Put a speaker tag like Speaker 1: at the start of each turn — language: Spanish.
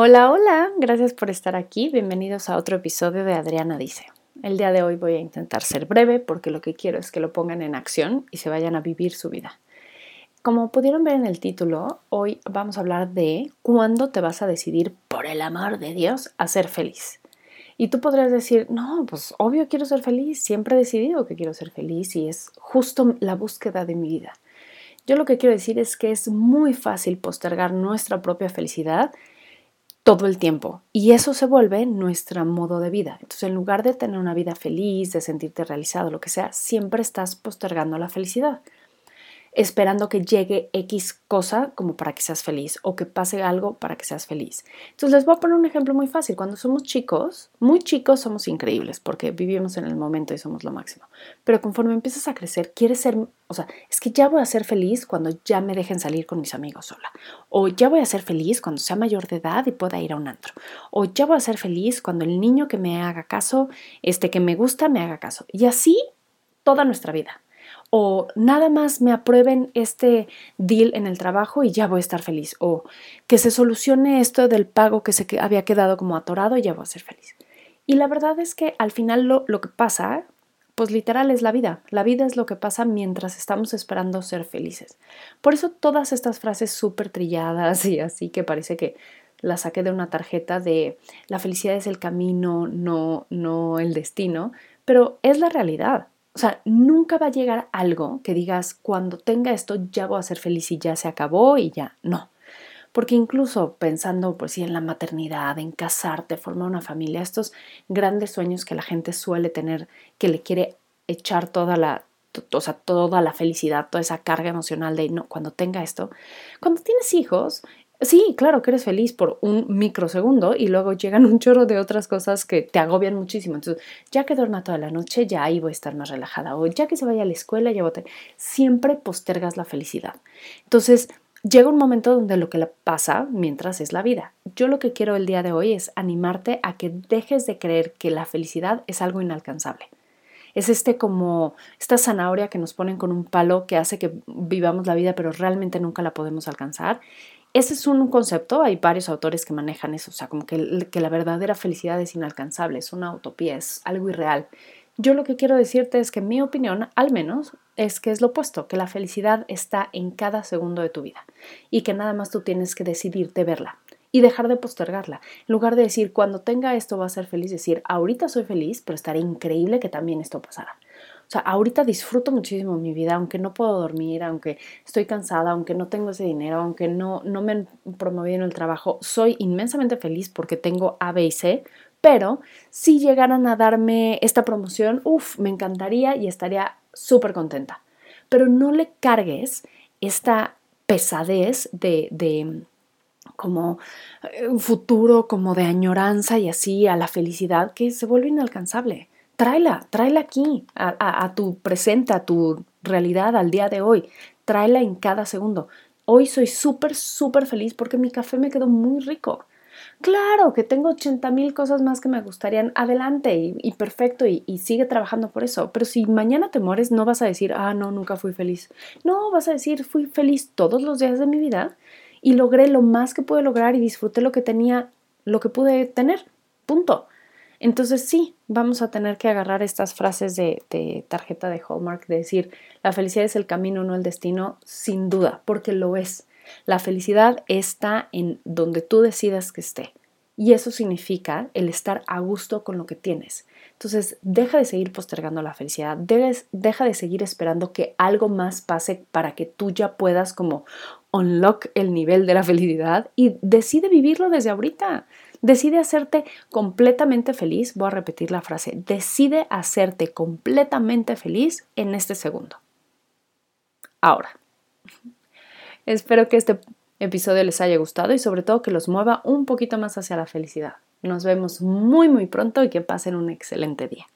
Speaker 1: Hola, hola, gracias por estar aquí. Bienvenidos a otro episodio de Adriana Dice. El día de hoy voy a intentar ser breve porque lo que quiero es que lo pongan en acción y se vayan a vivir su vida. Como pudieron ver en el título, hoy vamos a hablar de cuándo te vas a decidir, por el amor de Dios, a ser feliz. Y tú podrías decir, no, pues obvio quiero ser feliz, siempre he decidido que quiero ser feliz y es justo la búsqueda de mi vida. Yo lo que quiero decir es que es muy fácil postergar nuestra propia felicidad todo el tiempo. Y eso se vuelve nuestro modo de vida. Entonces, en lugar de tener una vida feliz, de sentirte realizado, lo que sea, siempre estás postergando la felicidad esperando que llegue X cosa como para que seas feliz o que pase algo para que seas feliz. Entonces les voy a poner un ejemplo muy fácil. Cuando somos chicos, muy chicos somos increíbles porque vivimos en el momento y somos lo máximo. Pero conforme empiezas a crecer, quieres ser, o sea, es que ya voy a ser feliz cuando ya me dejen salir con mis amigos sola. O ya voy a ser feliz cuando sea mayor de edad y pueda ir a un antro. O ya voy a ser feliz cuando el niño que me haga caso, este que me gusta, me haga caso. Y así toda nuestra vida o nada más me aprueben este deal en el trabajo y ya voy a estar feliz, o que se solucione esto del pago que se había quedado como atorado y ya voy a ser feliz. Y la verdad es que al final lo, que pasa, pues literal es la vida. La vida es lo que pasa mientras estamos esperando ser felices. Por eso todas estas frases súper trilladas y así que parece que las saqué de una tarjeta de la felicidad es el camino, no, no el destino, pero es la realidad. O sea, nunca va a llegar algo que digas, cuando tenga esto ya voy a ser feliz y ya se acabó y ya. No. Porque incluso pensando, pues sí, en la maternidad, en casarte, formar una familia, estos grandes sueños que la gente suele tener, que le quiere echar toda la, o sea, toda la felicidad, toda esa carga emocional de, no, cuando tenga esto. Cuando tienes hijos, Sí, claro que eres feliz por un microsegundo y luego llegan un chorro de otras cosas que te agobian muchísimo. Entonces, ya que duerma toda la noche, ya ahí voy a estar más relajada. O ya que se vaya a la escuela, ya voy a tener... Siempre postergas la felicidad. Entonces, llega un momento donde lo que pasa mientras es la vida. Yo lo que quiero el día de hoy es animarte a que dejes de creer que la felicidad es algo inalcanzable. Es este como esta zanahoria que nos ponen con un palo que hace que vivamos la vida pero realmente nunca la podemos alcanzar ese es un concepto, hay varios autores que manejan eso, o sea, como que, que la verdadera felicidad es inalcanzable, es una utopía, es algo irreal. Yo lo que quiero decirte es que mi opinión, al menos, es que es lo opuesto, que la felicidad está en cada segundo de tu vida y que nada más tú tienes que decidirte verla y dejar de postergarla. En lugar de decir, cuando tenga esto va a ser feliz, decir, ahorita soy feliz, pero estaría increíble que también esto pasara. O sea, ahorita disfruto muchísimo mi vida, aunque no puedo dormir, aunque estoy cansada, aunque no tengo ese dinero, aunque no, no me han promovido en el trabajo, soy inmensamente feliz porque tengo A, B y C, pero si llegaran a darme esta promoción, uff, me encantaría y estaría súper contenta. Pero no le cargues esta pesadez de, de como eh, un futuro, como de añoranza y así a la felicidad que se vuelve inalcanzable tráela, tráela aquí, a, tu presente, a tu realidad, al día de hoy. Tráela en cada segundo. Hoy soy súper, súper feliz porque mi café me quedó muy rico. Claro que tengo 80 mil cosas más que me gustarían. Adelante y, perfecto y, y, sigue trabajando por eso. Pero si mañana te mueres, no vas a decir, ah, no, nunca fui feliz. No, vas a decir, fui feliz todos los días de mi vida y logré lo más que pude lograr y disfruté lo que tenía, lo que pude tener. Punto. Entonces sí, vamos a tener que agarrar estas frases de, tarjeta de Hallmark, de decir, la felicidad es el camino, no el destino, sin duda, porque lo es. La felicidad está en donde tú decidas que esté. Y eso significa el estar a gusto con lo que tienes. Entonces, deja de seguir postergando la felicidad, deja de seguir esperando que algo más pase para que tú ya puedas como unlock el nivel de la felicidad y decide vivirlo desde ahorita. Decide hacerte completamente feliz. Voy a repetir la frase. Decide hacerte completamente feliz en este segundo. Ahora, espero que este episodio les haya gustado y sobre todo que los mueva un poquito más hacia la felicidad. Nos vemos muy muy pronto y que pasen un excelente día.